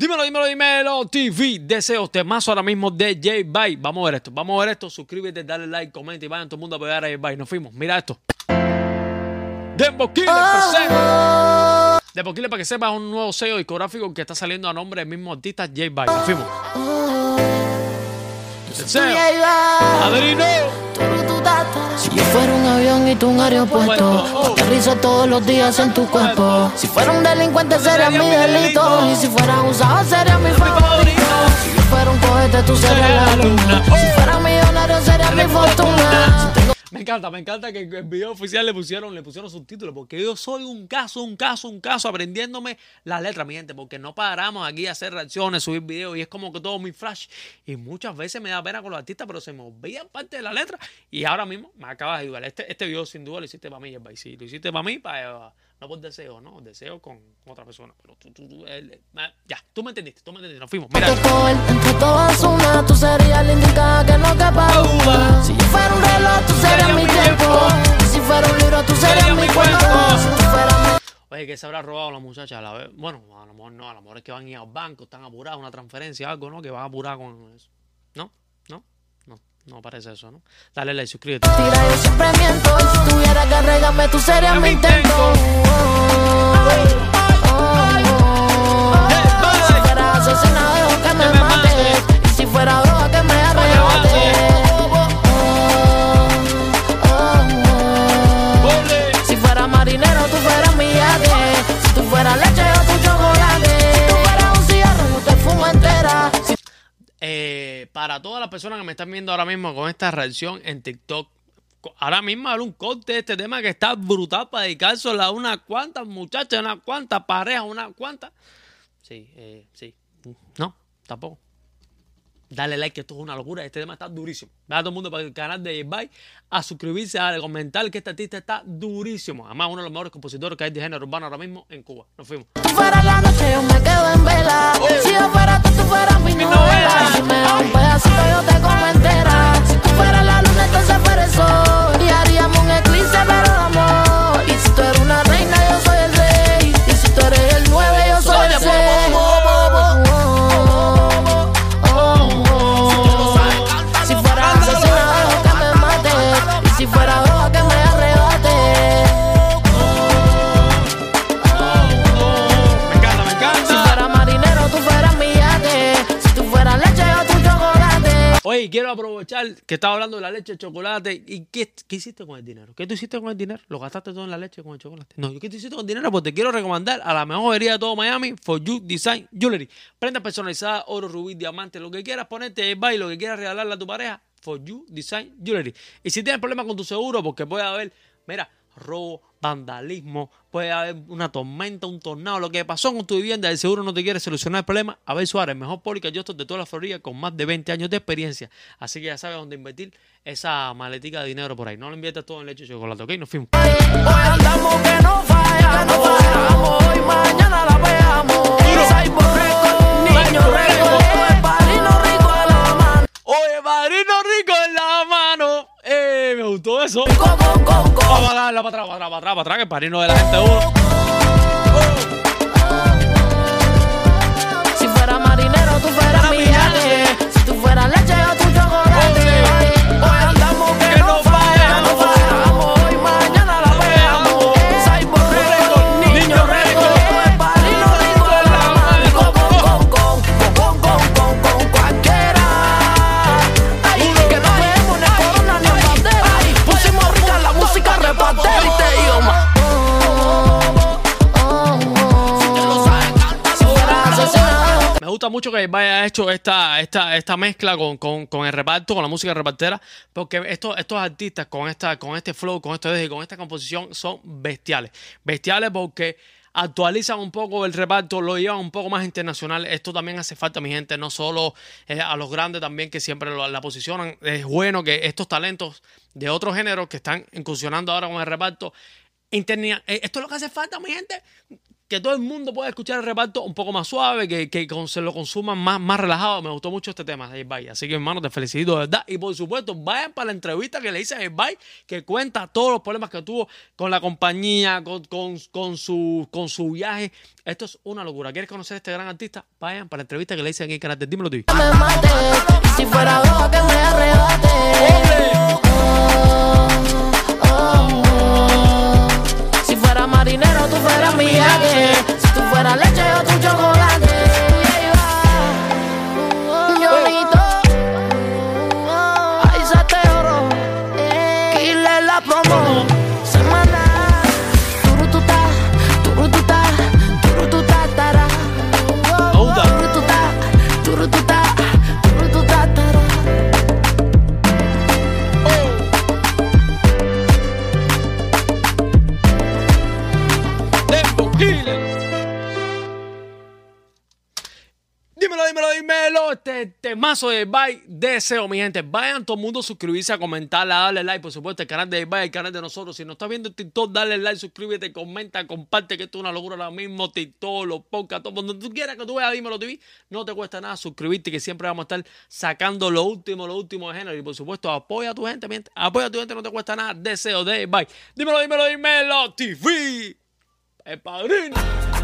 Dímelo, dímelo, dímelo, TV, deseos, temazo ahora mismo de J Bye. Vamos a ver esto, vamos a ver esto. Suscríbete, dale like, comenta y vayan todo el mundo a apoyar a J Bye. Nos fuimos, mira esto. Demboquile, Ah. Demboquile, para que sepas, un nuevo sello discográfico que está saliendo a nombre del mismo artista J Bye. Nos fuimos. Deseo. Si yo fuera un avión y tú un aeropuerto, aterrizo todos los días en tu cuerpo. Si fuera un delincuente sería mi delito. Y si fuera un usado sería mi favorito. Si yo fuera un cohete tú serías la luna. Si fuera millonario sería encanta, me encanta que el video oficial le pusieron, le pusieron subtítulos, porque yo soy un caso, un caso, un caso, aprendiéndome las letras, mi gente, porque no paramos aquí a hacer reacciones, subir videos, y es como que todo mi flash. Y muchas veces me da pena con los artistas, pero se me olvidan parte de la letra. Y ahora mismo me acabas de ayudar. Este, este video sin duda lo hiciste para mí, y sí, lo hiciste para mí, para, no por deseo, no, deseo con, otra persona. Pero tú, tú, tú, él, eh, ya, tú me entendiste, tú me entendiste, nos fuimos. Mira, tú serías la indicada que no duda. Si yo fuera un reloj, serías mi tiempo. Y si fuera un libro, tú serías mi Oye, que se habrá robado la muchacha a la vez. Bueno, a lo mejor no, a lo mejor es que van a ir al banco, están apurados, una transferencia, algo, ¿no? Que van a apurar con eso. ¿No? ¿No? No, no parece eso, ¿no? Dale like, suscríbete. Tira, yo siempre miento. Y si tuviera que regarme, tú serías mi intento. Eh, para todas las personas que me están viendo ahora mismo con esta reacción en TikTok, ahora mismo haré un corte de este tema que está brutal para dedicárselo a unas cuantas muchachas, unas cuantas parejas, unas cuantas. Sí, eh, sí. No, tampoco. Dale like, que esto es una locura. Este tema está durísimo. Ve a todo el mundo para el canal de Bye a suscribirse, a comentar que este artista está durísimo. Además, uno de los mejores compositores que hay de género urbano ahora mismo en Cuba. Nos fuimos. tú fueras la noche, yo me quedo en vela. Si yo fuera tú, tú fueras mi novela. Si me das un pedacito, yo te como entera. Oye, quiero aprovechar que estaba hablando de la leche, el chocolate. ¿Y qué, hiciste con el dinero? ¿Qué tú hiciste con el dinero? ¿Lo gastaste todo en la leche con el chocolate? No, ¿qué tú hiciste con el dinero? Pues te quiero recomendar a la mejor joyería de todo Miami, For You Design Jewelry. Prendas personalizadas, oro, rubí, diamante, lo que quieras ponerte el baile, lo que quieras regalarle a tu pareja, For You Design Jewelry. Y si tienes problemas con tu seguro, porque puede haber, mira, robo, vandalismo, puede haber una tormenta, un tornado, lo que pasó con tu vivienda, el seguro no te quiere solucionar el problema, Abel Suárez, mejor pólica yo de toda la Florida con más de 20 años de experiencia. Así que ya sabes dónde invertir esa maletica de dinero por ahí. No lo inviertas todo en leche y chocolate, ¿ok? Nos fuimos. Hoy andamos que no falla, no fallamos. Hoy mañana la veamos. Niño eso. Vamos a darle para atrás, para atrás, para atrás, para atrás, que el padrino de la gente uno. Mucho que vaya hecho esta, esta, esta mezcla con, con, con el reparto, con la música repartera, porque estos, estos artistas con, esta, con este flow, con este dejo y con esta composición son bestiales. Bestiales porque actualizan un poco el reparto, lo llevan un poco más internacional. Esto también hace falta, mi gente, no solo eh, a los grandes también que siempre lo- la posicionan. Es bueno que estos talentos de otros géneros que están incursionando ahora con el reparto, internia- eh, esto es lo que hace falta, mi gente que todo el mundo pueda escuchar el reparto un poco más suave, que, que se lo consuman más, más relajado. Me gustó mucho este tema de Bay. Así que, hermano, te felicito de verdad. Y por supuesto, vayan para la entrevista que le hice a Bay, que cuenta todos los problemas que tuvo con la compañía, con, con, con su, con su viaje. Esto es una locura. ¿Quieres conocer a este gran artista? Vayan para la entrevista que le hice en el canal de Dímelo me mate. Si fuera droga que me Dímelo, dímelo, dímelo. Este temazo de Bye. Deseo, mi gente. Vayan todo el mundo a suscribirse, a comentar, a darle like. Por supuesto, el canal de Bye, el canal de nosotros. Si nos estás viendo en TikTok, dale like, suscríbete, comenta, comparte, que esto es una locura ahora mismo. TikTok, los podcasts, todo. Donde tú quieras que tú veas Dímelo TV, no te cuesta nada suscribirte, que siempre vamos a estar sacando lo último, lo último de género. Y por supuesto, apoya a tu gente, mi gente. Apoya a tu gente, no te cuesta nada. Deseo de Bye. Dímelo, dímelo, dímelo. TV. El padrino.